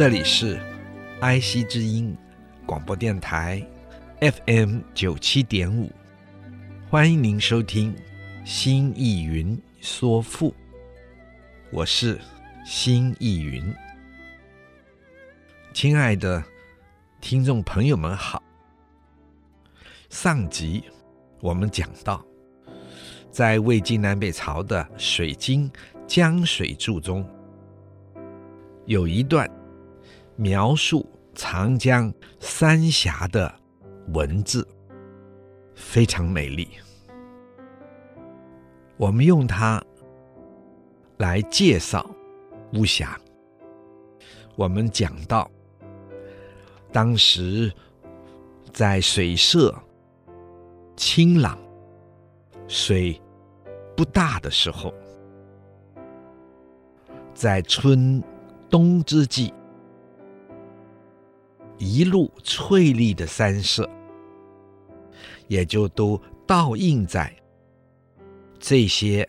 这里是 IC 之音广播电台 FM 九七点五，欢迎您收听《新艺云说赋》，我是新艺云。亲爱的听众朋友们好，上集我们讲到，在魏晋南北朝的《水经江水注》中，有一段。描述长江三峡的文字非常美丽，我们用它来介绍巫峡。我们讲到，当时在水色清朗、水不大的时候，在春冬之际。一路翠绿的山色，也就都倒映在这些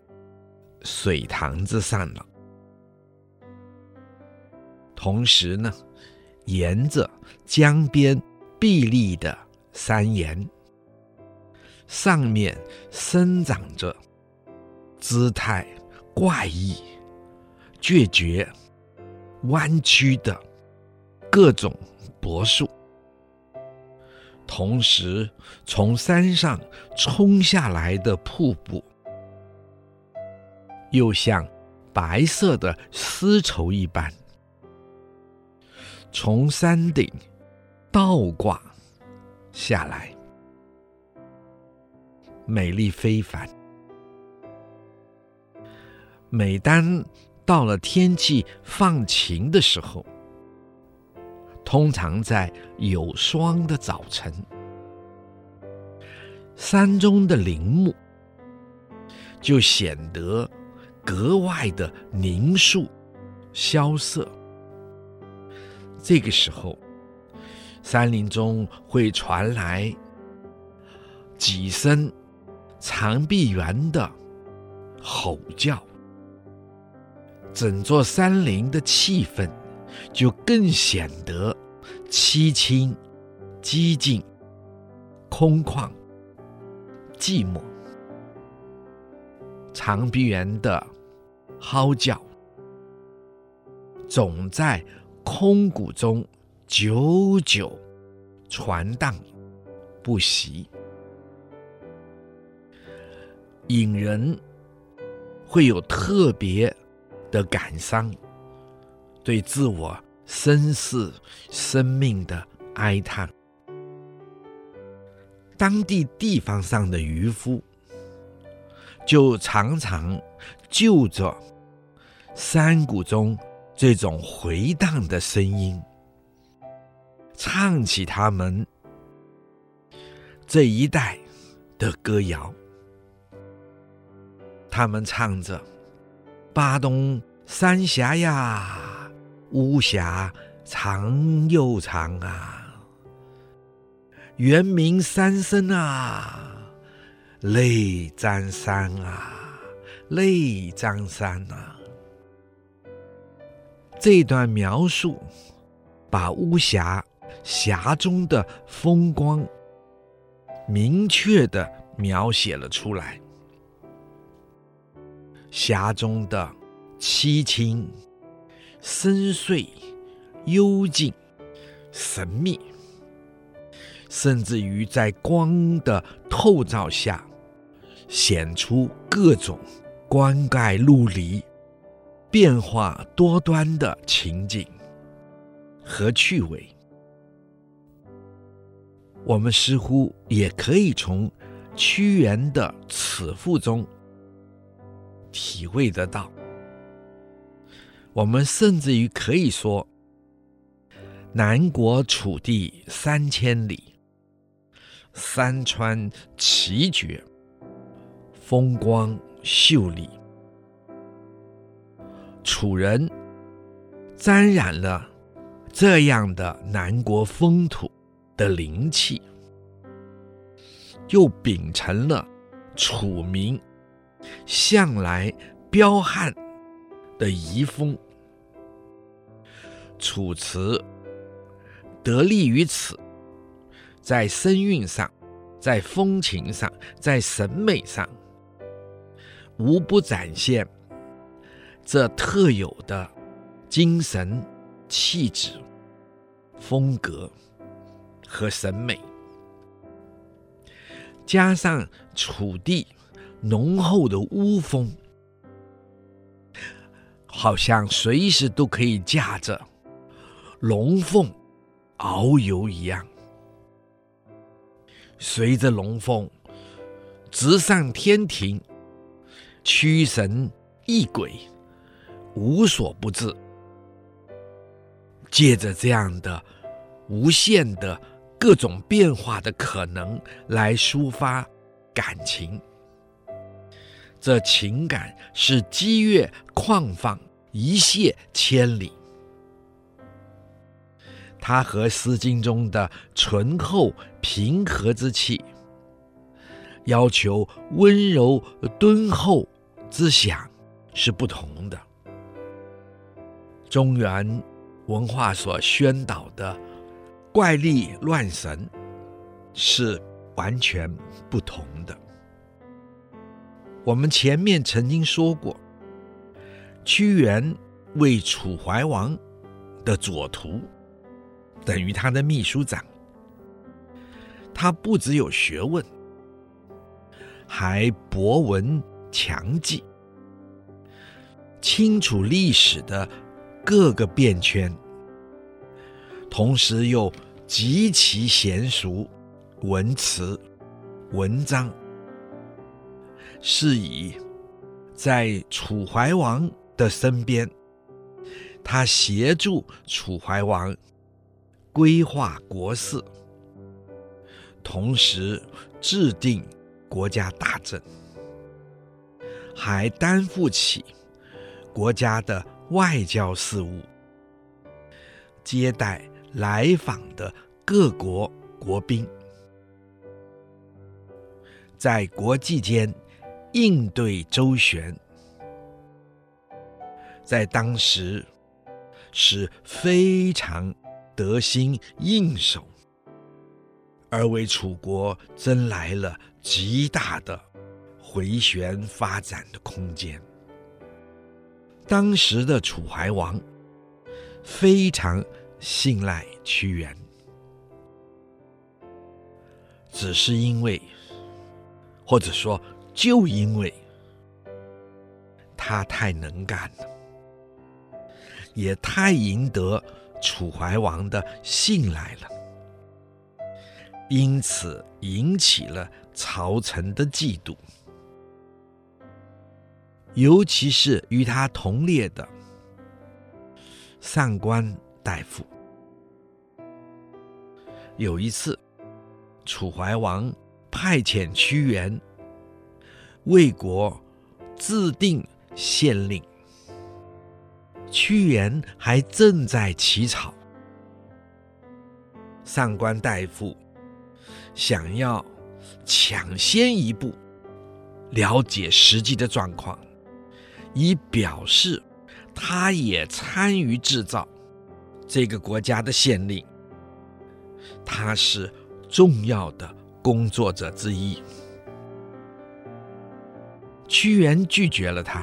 水塘之上了。同时呢，沿着江边碧绿的山岩，上面生长着姿态怪异、决绝、弯曲的各种。柏树，同时从山上冲下来的瀑布，又像白色的丝绸一般，从山顶倒挂下来，美丽非凡。每当到了天气放晴的时候，通常在有霜的早晨，山中的林木就显得格外的凝肃、萧瑟。这个时候，山林中会传来几声长臂猿的吼叫，整座山林的气氛。就更显得凄清、寂静、空旷、寂寞。长臂猿的嚎叫总在空谷中久久传荡不息，引人会有特别的感伤。对自我身世生命的哀叹，当地地方上的渔夫就常常就着山谷中这种回荡的声音，唱起他们这一带的歌谣。他们唱着：“巴东三峡呀。”巫峡长又长啊，猿鸣三声啊，泪沾衫啊，泪沾衫啊。这段描述把巫峡峡中的风光明确地描写了出来，峡中的凄清。深邃、幽静、神秘，甚至于在光的透照下，显出各种光怪陆离、变化多端的情景和趣味。我们似乎也可以从屈原的此赋中体会得到。我们甚至于可以说，南国楚地三千里，山川奇绝，风光秀丽，楚人沾染了这样的南国风土的灵气，又秉承了楚民向来彪悍的遗风。楚辞得力于此，在声韵上，在风情上，在审美上，无不展现这特有的精神气质、风格和审美，加上楚地浓厚的巫风，好像随时都可以驾着龙凤遨游一样，随着龙凤直上天庭，驱神役鬼，无所不至。借着这样的无限的各种变化的可能来抒发感情，这情感是激越旷放，一泻千里。它和《诗经》中的醇厚平和之气，要求温柔敦厚之想是不同的。中原文化所宣导的怪力乱神是完全不同的。我们前面曾经说过，屈原为楚怀王的左徒。等于他的秘书长，他不只有学问，还博闻强记，清楚历史的各个变迁，同时又极其娴熟文辞文章，是以在楚怀王的身边，他协助楚怀王。规划国事，同时制定国家大政，还担负起国家的外交事务，接待来访的各国国宾，在国际间应对周旋，在当时是非常。得心应手，而为楚国争来了极大的回旋发展的空间。当时的楚怀王非常信赖屈原，只是因为，或者说就因为他太能干了，也太赢得。楚怀王的信赖了，因此引起了朝臣的嫉妒，尤其是与他同列的上官大夫。有一次，楚怀王派遣屈原为国制定县令。屈原还正在起草，上官大夫想要抢先一步了解实际的状况，以表示他也参与制造这个国家的县令，他是重要的工作者之一。屈原拒绝了他。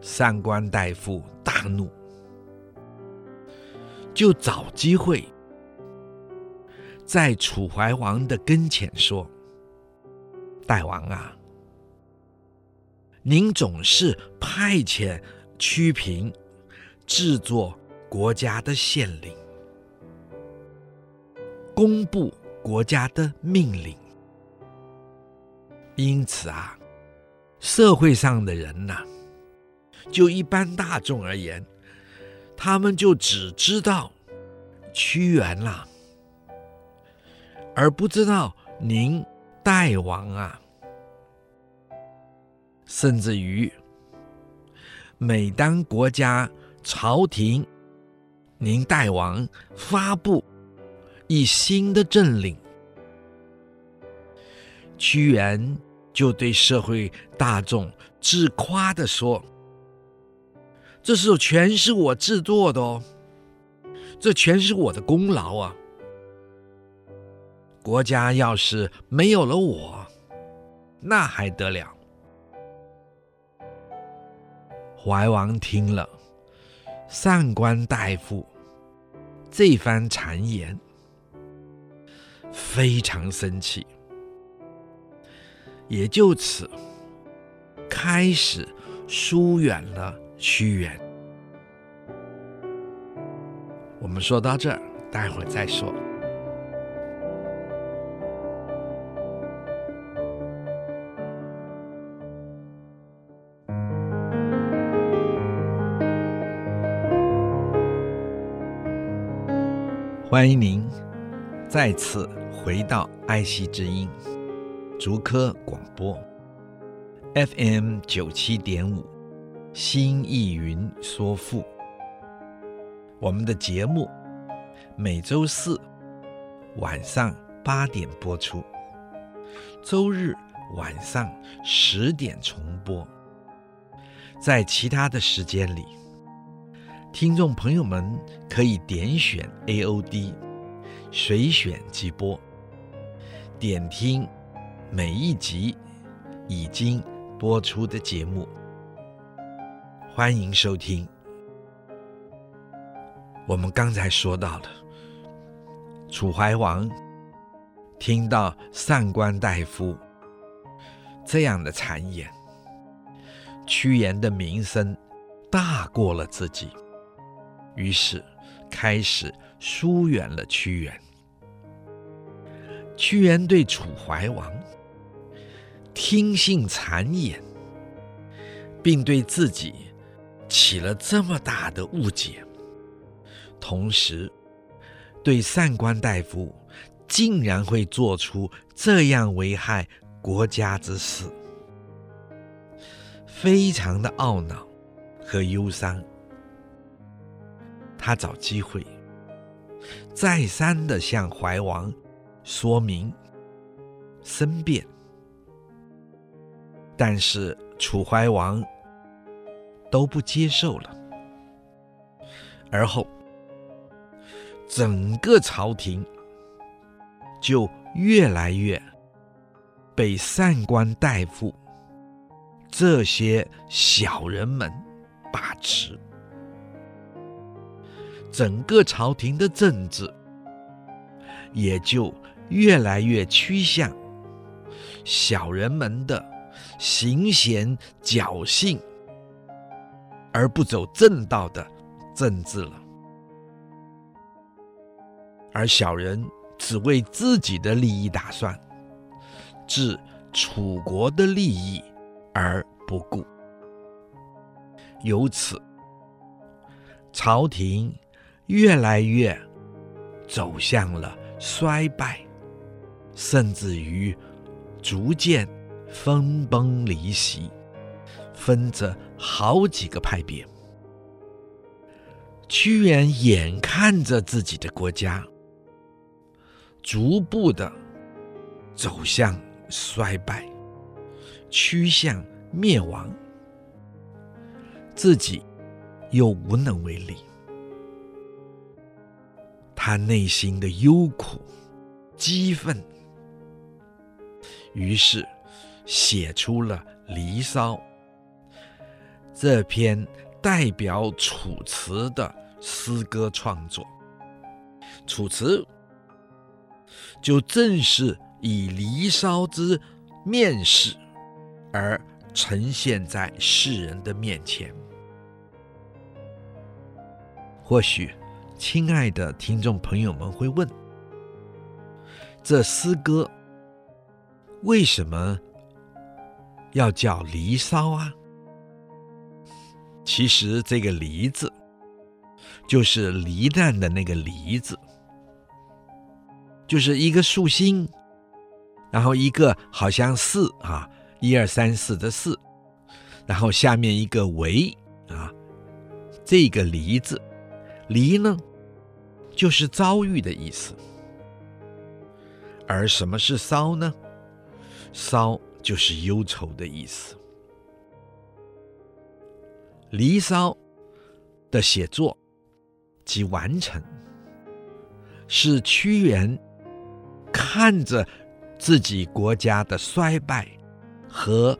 上官大夫大怒，就找机会在楚怀王的跟前说：“大王啊，您总是派遣屈平制作国家的县令，公布国家的命令，因此啊，社会上的人呐、”就一般大众而言，他们就只知道屈原了，而不知道您代王啊。甚至于，每当国家朝廷，您代王发布一新的政令，屈原就对社会大众自夸地说：“这是全是我制作的哦，这全是我的功劳啊！国家要是没有了我，那还得了？”怀王听了上官大夫这番谗言，非常生气，也就此开始疏远了屈原。我们说到这儿，待会儿再说。欢迎您再次回到爱惜之音竹科广播 FM 九七点五新艺云说赋。我们的节目每周四晚上八点播出，周日晚上十点重播。在其他的时间里。听众朋友们可以点选 AOD 随选即播，点听每一集已经播出的节目。欢迎收听。我们刚才说到了，楚怀王听到上官大夫这样的谗言，屈原的名声大过了自己。于是，开始疏远了屈原。屈原对楚怀王听信谗言，并对自己起了这么大的误解，同时对上官大夫竟然会做出这样危害国家之事，非常的懊恼和忧伤。他找机会，再三的向怀王说明、申辩，但是楚怀王都不接受了。而后，整个朝廷就越来越被上官大夫这些小人们把持。整个朝廷的政治也就越来越趋向小人们的行贤侥幸，而不走正道的政治了。而小人只为自己的利益打算，置楚国的利益而不顾，由此朝廷。越来越走向了衰败，甚至于逐渐分崩离析，分着好几个派别。屈原眼看着自己的国家逐步的走向衰败，趋向灭亡，自己又无能为力。他内心的忧苦、激愤，于是写出了《离骚》这篇代表楚辞的诗歌创作。楚辞就正是以《离骚》之面世而呈现在世人的面前，或许。亲爱的听众朋友们会问：这诗歌为什么要叫《离骚》啊？其实这个“离”字，就是离难的那个“离”字，就是一个竖心，然后一个好像四啊，一二三四的四，然后下面一个为啊，这个“离”字，“离”呢，就是遭遇的意思。而什么是骚呢？骚就是忧愁的意思。《离骚》的写作及完成，是屈原看着自己国家的衰败和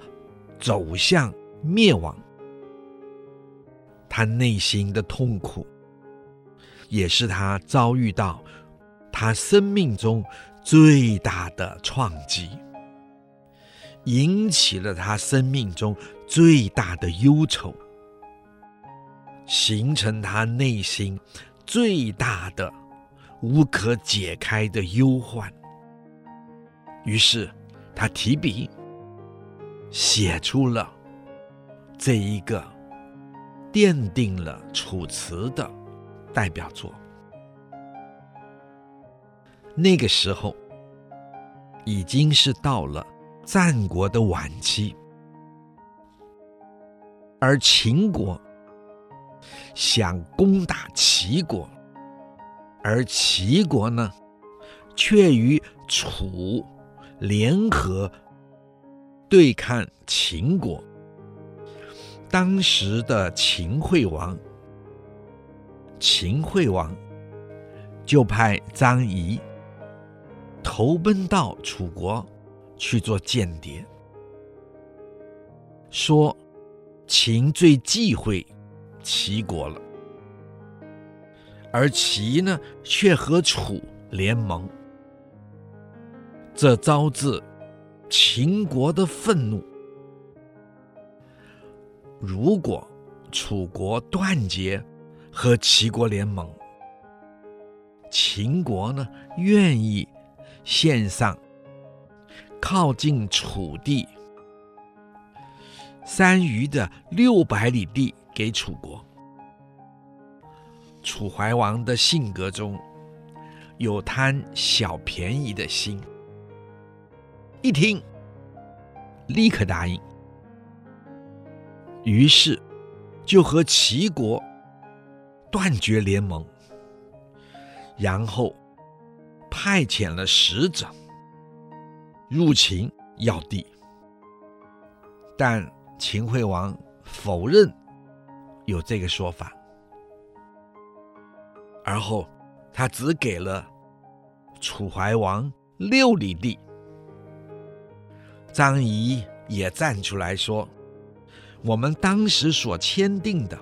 走向灭亡，他内心的痛苦，也是他遭遇到他生命中最大的创击，引起了他生命中最大的忧愁。形成他内心最大的、无可解开的忧患。于是，他提笔写出了这一个奠定了《楚辞》的代表作。那个时候，已经是到了战国的晚期，而秦国。想攻打齐国，而齐国呢，却与楚联合对抗秦国。当时的秦惠王，秦惠王就派张仪投奔到楚国去做间谍，说秦最忌讳。齐国了，而齐呢，却和楚联盟，这招致秦国的愤怒。如果楚国断绝和齐国联盟，秦国呢，愿意献上靠近楚地。三余的六百里地。给楚国，楚怀王的性格中有贪小便宜的心，一听立刻答应，于是就和齐国断绝联盟，然后派遣了使者入秦要地，但秦惠王否认。有这个说法，而后他只给了楚怀王六里地。张仪也站出来说：“我们当时所签订的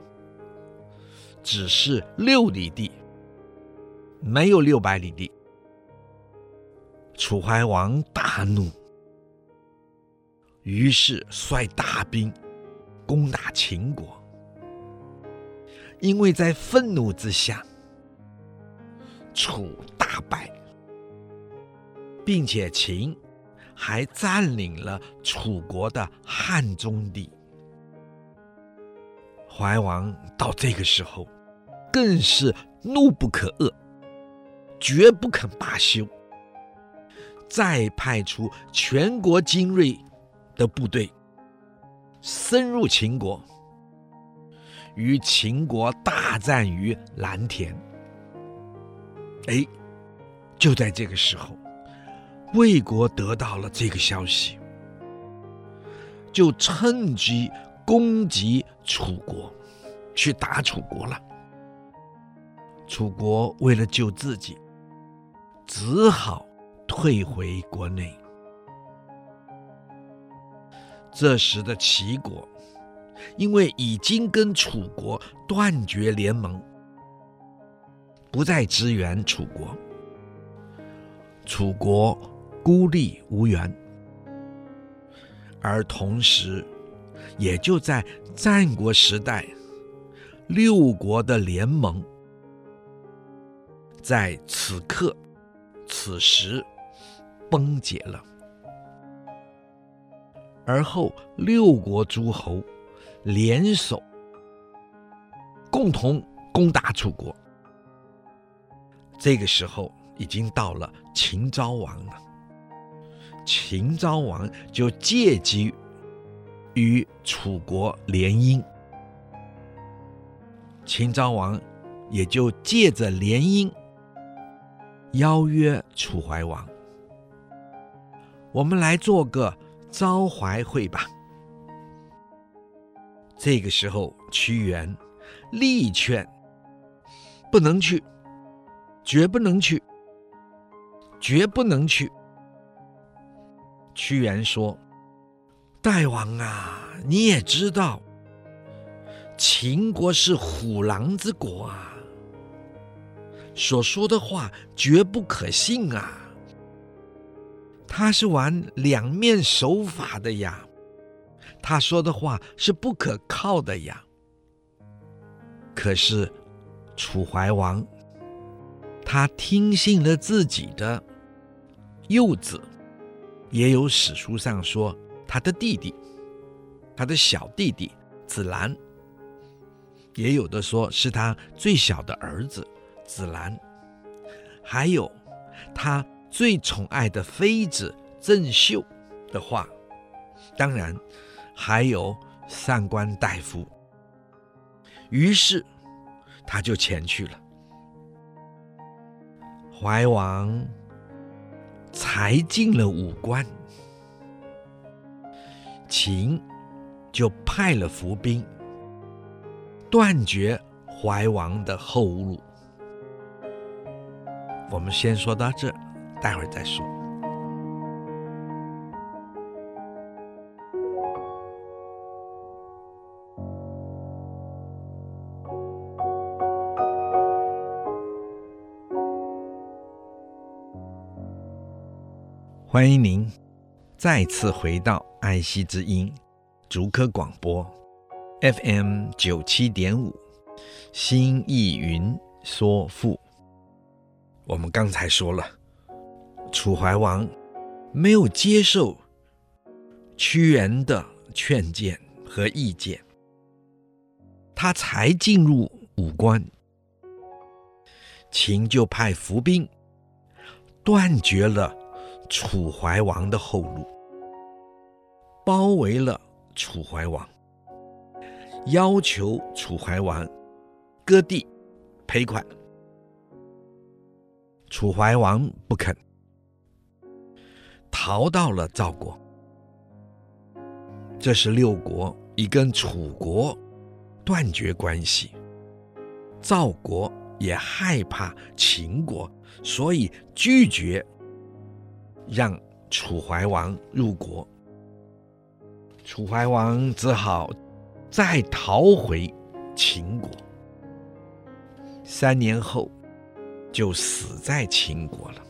只是六里地，没有六百里地。”楚怀王大怒，于是率大兵攻打秦国。因为在愤怒之下，楚大败，并且秦还占领了楚国的汉中地。怀王到这个时候，更是怒不可遏，绝不肯罢休，再派出全国精锐的部队，深入秦国。与秦国大战于蓝田。哎，就在这个时候，魏国得到了这个消息，就趁机攻击楚国，去打楚国了。楚国为了救自己，只好退回国内。这时的齐国。因为已经跟楚国断绝联盟，不再支援楚国，楚国孤立无援，而同时，也就在战国时代，六国的联盟在此刻、此时崩解了，而后六国诸侯。联手共同攻打楚国。这个时候已经到了秦昭王了，秦昭王就借机与楚国联姻，秦昭王也就借着联姻邀约楚怀王，我们来做个昭怀会吧。这个时候，屈原力劝不能去，绝不能去，绝不能去。屈原说：“大王啊，你也知道，秦国是虎狼之国啊，所说的话绝不可信啊。他是玩两面手法的呀。”他说的话是不可靠的呀。可是楚怀王，他听信了自己的幼子，也有史书上说他的弟弟，他的小弟弟子兰，也有的说是他最小的儿子子兰，还有他最宠爱的妃子郑袖的话，当然。还有上官大夫，于是他就前去了。怀王才进了武关，秦就派了伏兵断绝怀王的后路。我们先说到这，待会儿再说。欢迎您再次回到爱惜之音竹科广播 FM 九七点五新意云说赋。我们刚才说了，楚怀王没有接受屈原的劝谏和意见，他才进入武关，秦就派伏兵断绝了。楚怀王的后路，包围了楚怀王，要求楚怀王割地赔款。楚怀王不肯，逃到了赵国。这时六国已跟楚国断绝关系，赵国也害怕秦国，所以拒绝。让楚怀王入国，楚怀王只好再逃回秦国。三年后，就死在秦国了。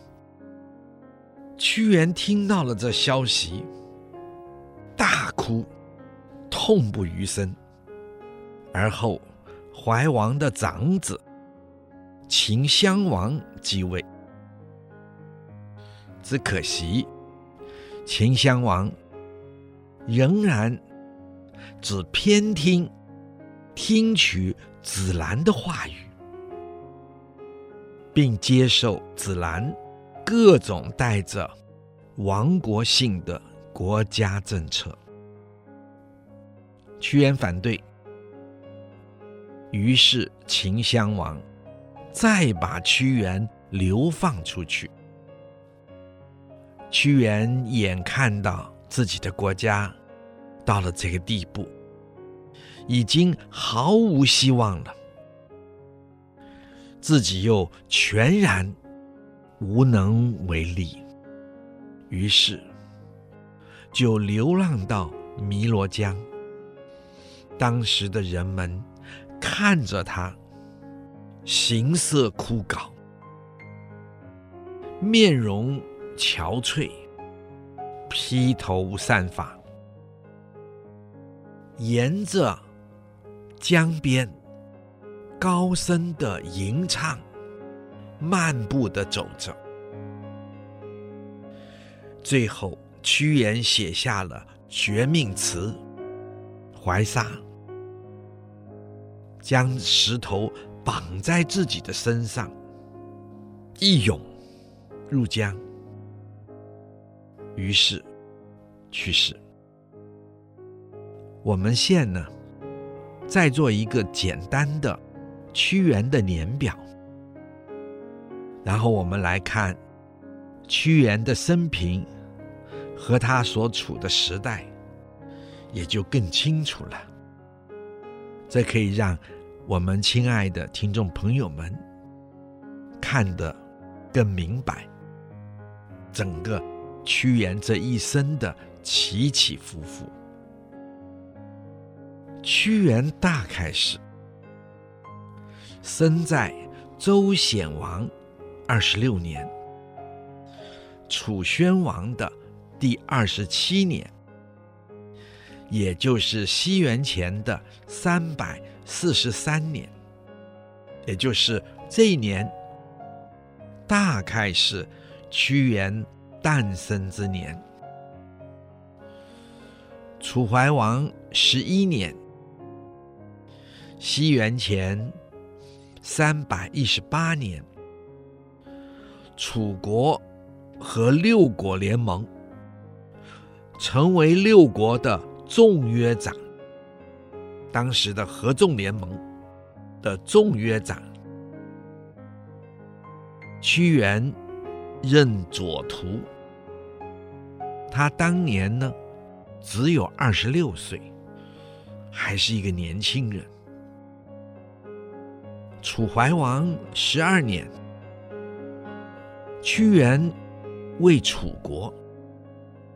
屈原听到了这消息，大哭，痛不欲生。而后，怀王的长子秦襄王继位。只可惜，秦襄王仍然只偏听、听取子兰的话语，并接受子兰各种带着亡国性的国家政策。屈原反对，于是秦襄王再把屈原流放出去。屈原眼看到自己的国家到了这个地步，已经毫无希望了，自己又全然无能为力，于是就流浪到汨罗江。当时的人们看着他，形色枯槁，面容。憔悴，披头散发，沿着江边高声的吟唱，漫步的走着。最后，屈原写下了绝命词《怀沙》，将石头绑在自己的身上，一涌入江，于是去世。我们现呢，再做一个简单的屈原的年表，然后我们来看屈原的生平和他所处的时代，也就更清楚了。这可以让我们亲爱的听众朋友们看得更明白，整个屈原这一生的起起伏伏。屈原大开始生在周显王二十六年，楚宣王的第二十七年。也就是西元前的三百四十三年，也就是这一年，大概是屈原诞生之年。楚怀王十一年，西元前三百一十八年，楚国和六国联盟，成为六国的。众约长，当时的合纵联盟的众约长，屈原任左徒。他当年呢，只有二十六岁，还是一个年轻人。楚怀王十二年，屈原为楚国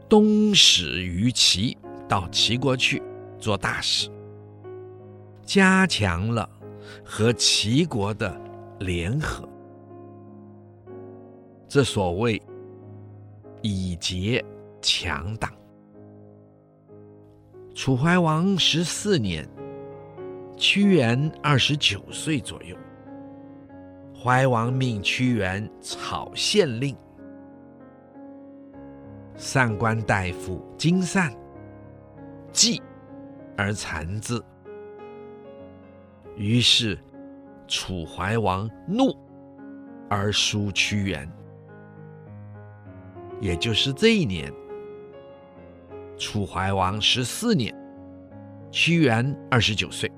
东使于齐。到齐国去做大使，加强了和齐国的联合。这所谓以结强党。楚怀王十四年，屈原二十九岁左右，怀王命屈原草县令，上官大夫金善。忌而残之，于是楚怀王怒而诛屈原。也就是这一年，楚怀王十四年，屈原二十九岁，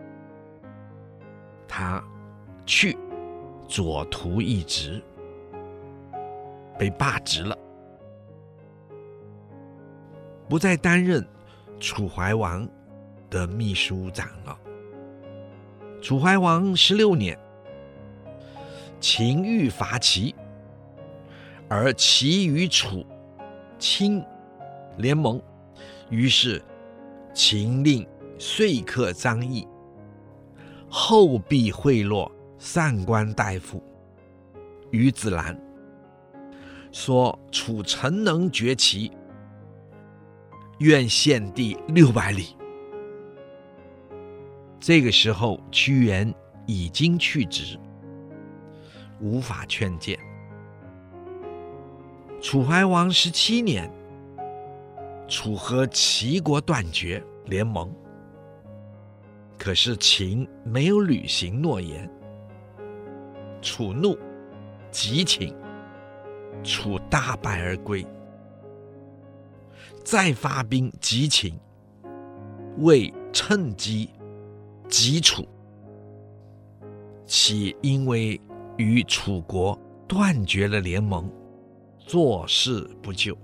他去左徒一职，被罢职了，不再担任。楚怀王的秘书长了。楚怀王十六年，秦欲伐齐，而齐与楚、亲联盟，于是秦令说客张翼，后必贿赂上官大夫于子兰，说楚臣能决齐。愿献地六百里。这个时候，屈原已经去职，无法劝谏。楚怀王十七年，楚和齐国断绝联盟，可是秦没有履行诺言，楚怒，急秦，楚大败而归。再发兵急秦，为趁机击楚。齐因为与楚国断绝了联盟，坐视不救。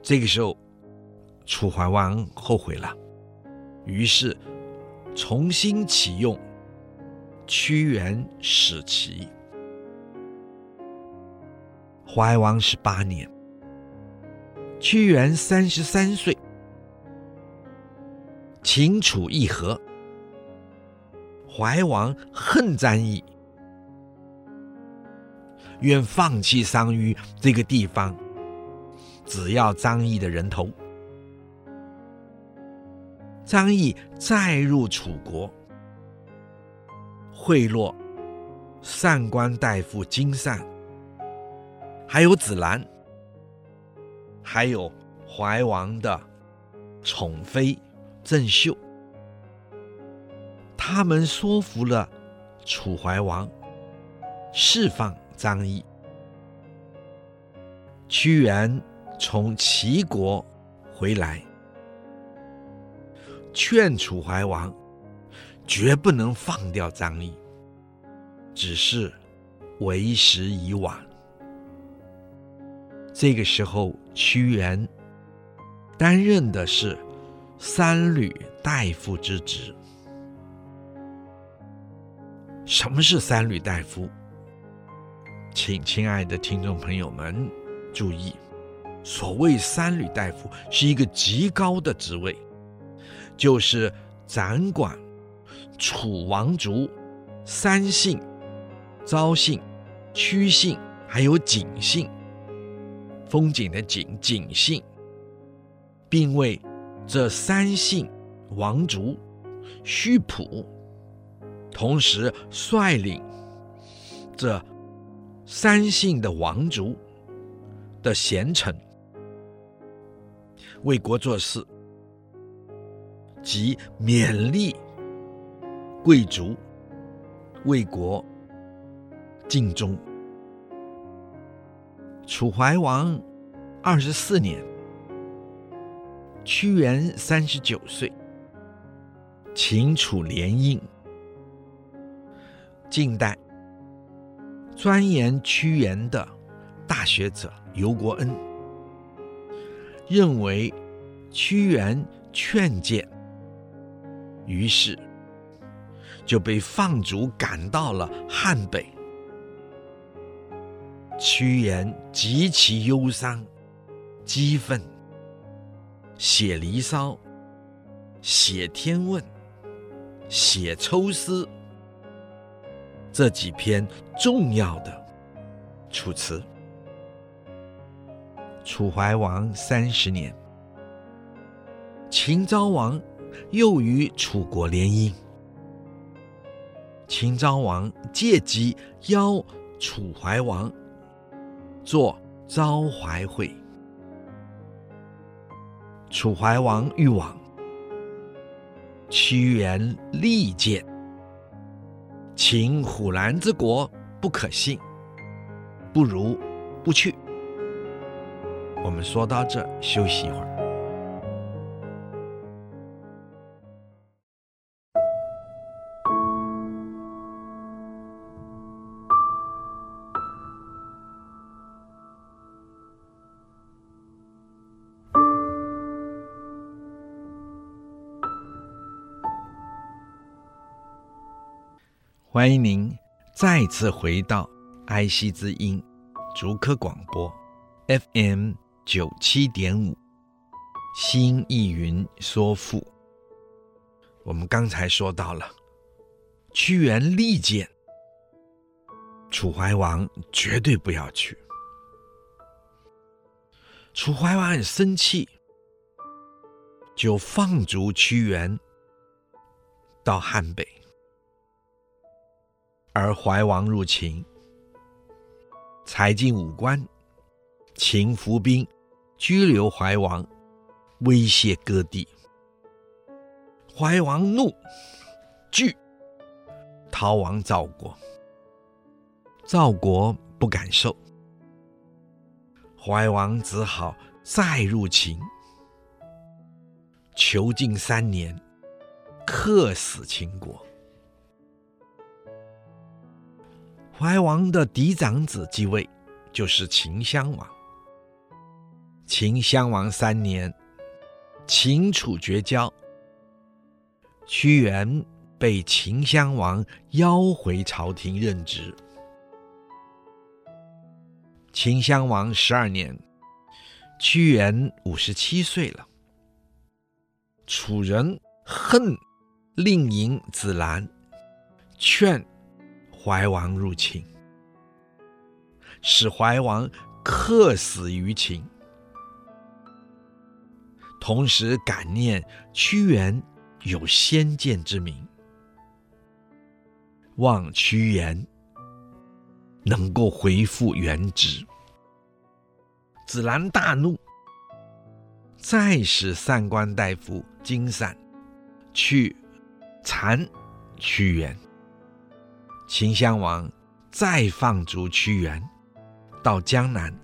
这个时候，楚怀王后悔了，于是重新启用屈原使齐。怀王十八年。屈原三十三岁，秦楚议和，怀王恨张仪，愿放弃商於这个地方，只要张仪的人头。张仪再入楚国，贿赂上官大夫金善，还有子兰。还有怀王的宠妃郑袖，他们说服了楚怀王，释放张仪。屈原从齐国回来，劝楚怀王绝不能放掉张仪，只是为时已晚。这个时候，屈原担任的是三闾大夫之职。什么是三闾大夫？请亲爱的听众朋友们注意，所谓三闾大夫是一个极高的职位，就是掌管楚王族三姓：昭姓、屈姓，还有景姓。风景的景，景姓，并为这三姓王族绪谱，同时率领这三姓的王族的贤臣为国做事，及勉励贵族为国尽忠。楚怀王二十四年，屈原三十九岁，秦楚联姻。近代钻研屈原的大学者游国恩认为，屈原劝谏，于是就被放逐赶到了汉北。屈原极其忧伤、激愤，写《离骚》，写《天问》，写《抽丝》这几篇重要的楚辞。楚怀王三十年，秦昭王又与楚国联姻，秦昭王借机邀楚怀王。做昭怀会，楚怀王欲往，屈原力谏，秦虎兰之国不可信，不如不去。我们说到这，休息一会儿。欢迎您再次回到爱惜之音竹科广播 FM 九七点五，新艺云说赋。我们刚才说到了屈原力谏，楚怀王绝对不要去。楚怀王很生气，就放逐屈原到汉北。而怀王入秦，踩进五关，秦伏兵拘留怀王，威胁割地。怀王怒，惧，逃亡赵国。赵国不敢受，怀王只好再入秦，囚禁三年，客死秦国。怀王的嫡长子继位，就是秦襄王。秦襄王三年，秦楚绝交，屈原被秦襄王邀回朝廷任职。秦襄王十二年，屈原五十七岁了。楚人恨令尹子兰，劝。怀王入秦，使怀王客死于秦。同时感念屈原有先见之明，望屈原能够恢复原职。子兰大怒，再使散官大夫金散去缠屈原。秦襄王再放逐屈原到江南。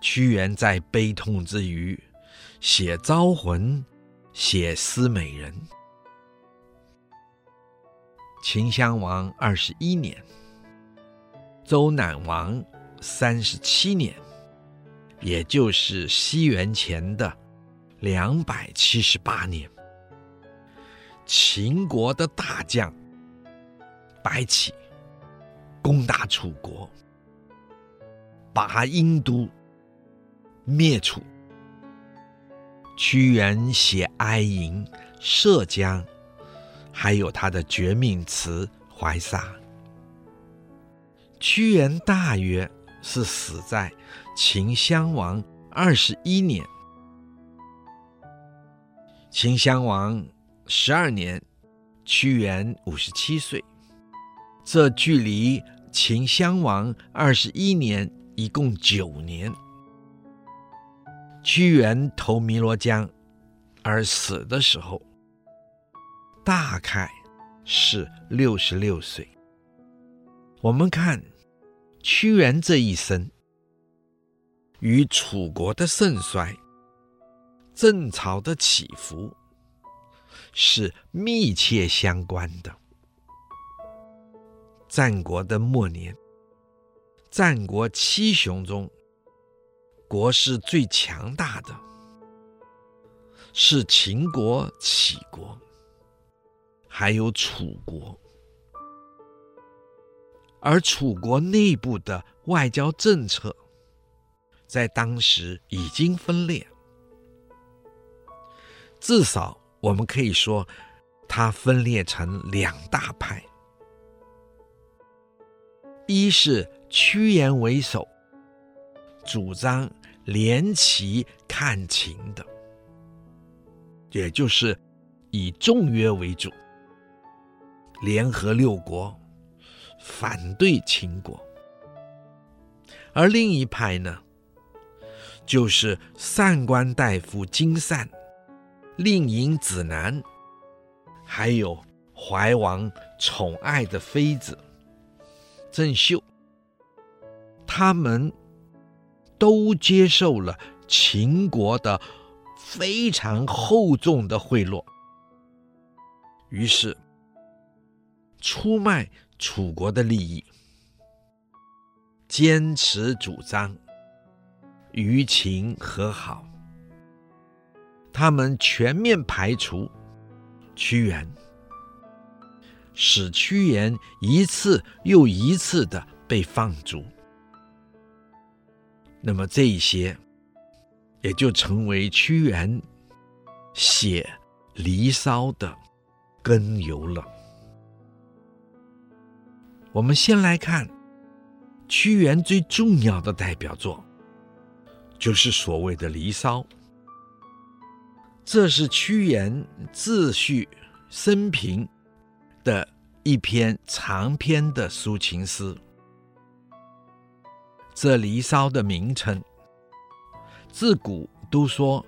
屈原在悲痛之余，写《招魂》，写《思美人》。秦襄王二十一年，周赧王三十七年，也就是西元前的两百七十八年，秦国的大将白起攻打楚国，拔阴都。灭楚，屈原写哀吟《涉江》，还有他的绝命词《怀沙》。屈原大约是死在秦襄王二十一年。秦襄王十二年，屈原五十七岁，这距离秦襄王二十一年一共九年。屈原投汨罗江而死的时候，大概是六十六岁。我们看屈原这一生与楚国的盛衰、郑朝的起伏是密切相关的。战国的末年，战国七雄中，国势最强大的是秦国、齐国，还有楚国。而楚国内部的外交政策，在当时已经分裂。至少我们可以说，它分裂成两大派：一是屈原为首，主张。联齐抗秦的，也就是以仲约为主，联合六国反对秦国；而另一派呢，就是上官大夫金善、令尹子南，还有怀王宠爱的妃子郑袖，他们。都接受了秦国的非常厚重的贿赂，于是出卖楚国的利益，坚持主张与秦和好。他们全面排除屈原，使屈原一次又一次的被放逐。那么这一些，也就成为屈原写《离骚》的根由了。我们先来看屈原最重要的代表作，就是所谓的《离骚》。这是屈原自序生平的一篇长篇的抒情诗。这《离骚》的名称，自古都说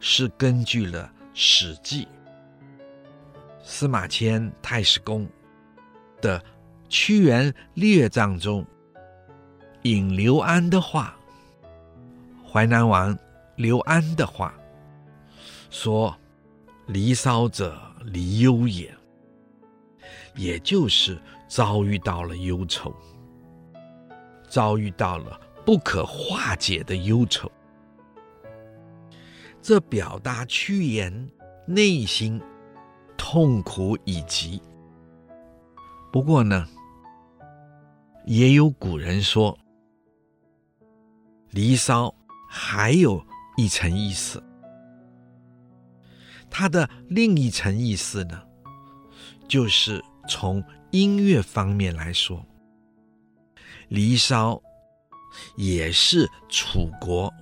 是根据了《史记》司马迁太史公的《屈原列传》中引刘安的话，淮南王刘安的话说：“离骚者，离忧也。”也就是遭遇到了忧愁。遭遇到了不可化解的忧愁，这表达屈原内心痛苦以及。不过呢，也有古人说，《离骚》还有一层意思。它的另一层意思呢，就是从音乐方面来说。《离骚》也是楚国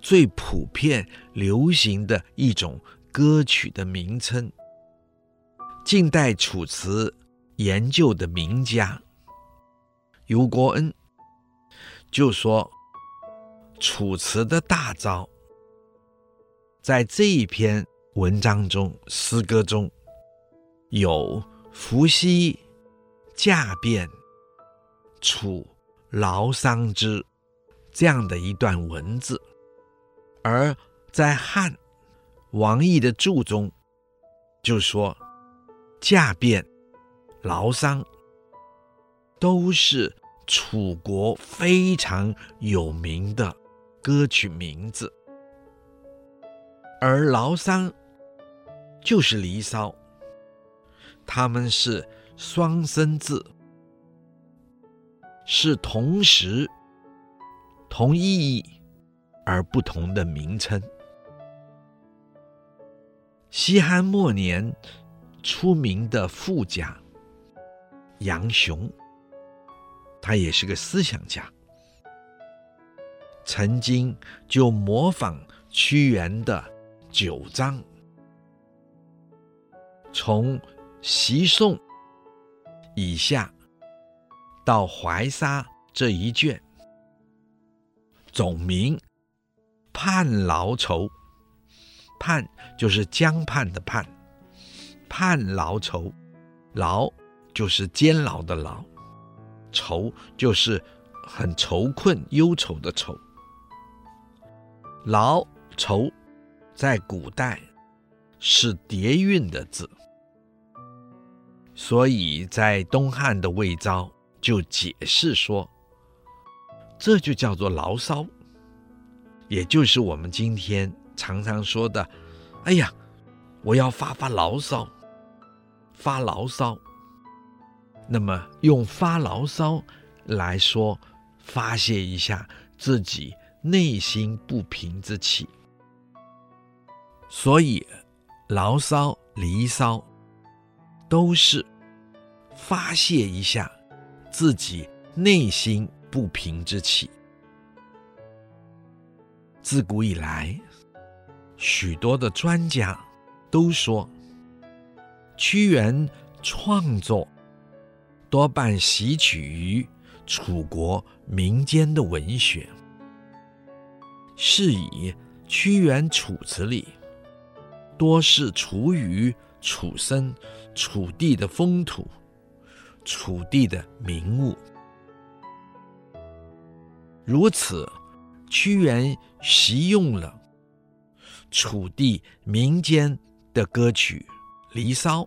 最普遍流行的一种歌曲的名称。近代楚辞研究的名家游国恩就说，楚辞的大招在这一篇文章中、诗歌中有伏羲驾变楚劳桑之这样的一段文字，而在汉王毅的注中就说驾变劳桑都是楚国非常有名的歌曲名字，而劳桑就是《离骚》，他们是双生字，是同时同意义而不同的名称。西汉末年出名的富家杨雄。他也是个思想家，曾经就模仿屈原的《九章》，从习颂以下到怀沙这一卷，总名《盼劳愁》，盼就是江畔的畔，盼劳愁，劳就是监牢的牢。愁就是很愁困、忧愁的愁。劳愁在古代是叠韵的字，所以在东汉的魏昭就解释说，这就叫做牢骚，也就是我们今天常常说的：“哎呀，我要发发牢骚，发牢骚。”那么用发牢骚来说，发泄一下自己内心不平之气。所以，牢骚、离骚都是发泄一下自己内心不平之气。自古以来，许多的专家都说，屈原创作。多半习取于楚国民间的文学，是以屈原《楚辞》里多是楚语、楚生、楚地的风土、楚地的名物。如此，屈原习用了楚地民间的歌曲《离骚》。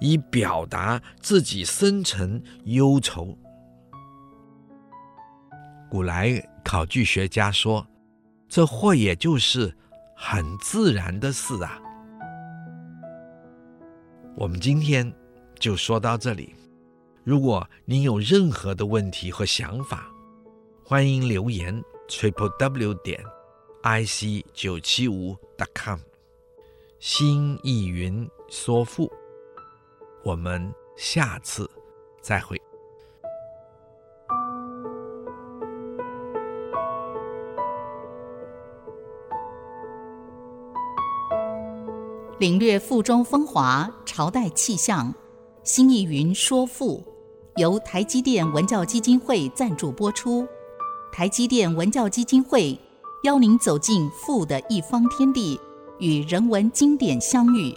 以表达自己深沉忧愁。古来考据学家说，这或也就是很自然的事啊。我们今天就说到这里。如果您有任何的问题和想法，欢迎留言 triple w 点 i c 九七五 dot com。新意云说富。我们下次再会。领略赋中风华，朝代气象。新义云说赋，由台积电文教基金会赞助播出。台积电文教基金会邀您走进赋的一方天地，与人文经典相遇。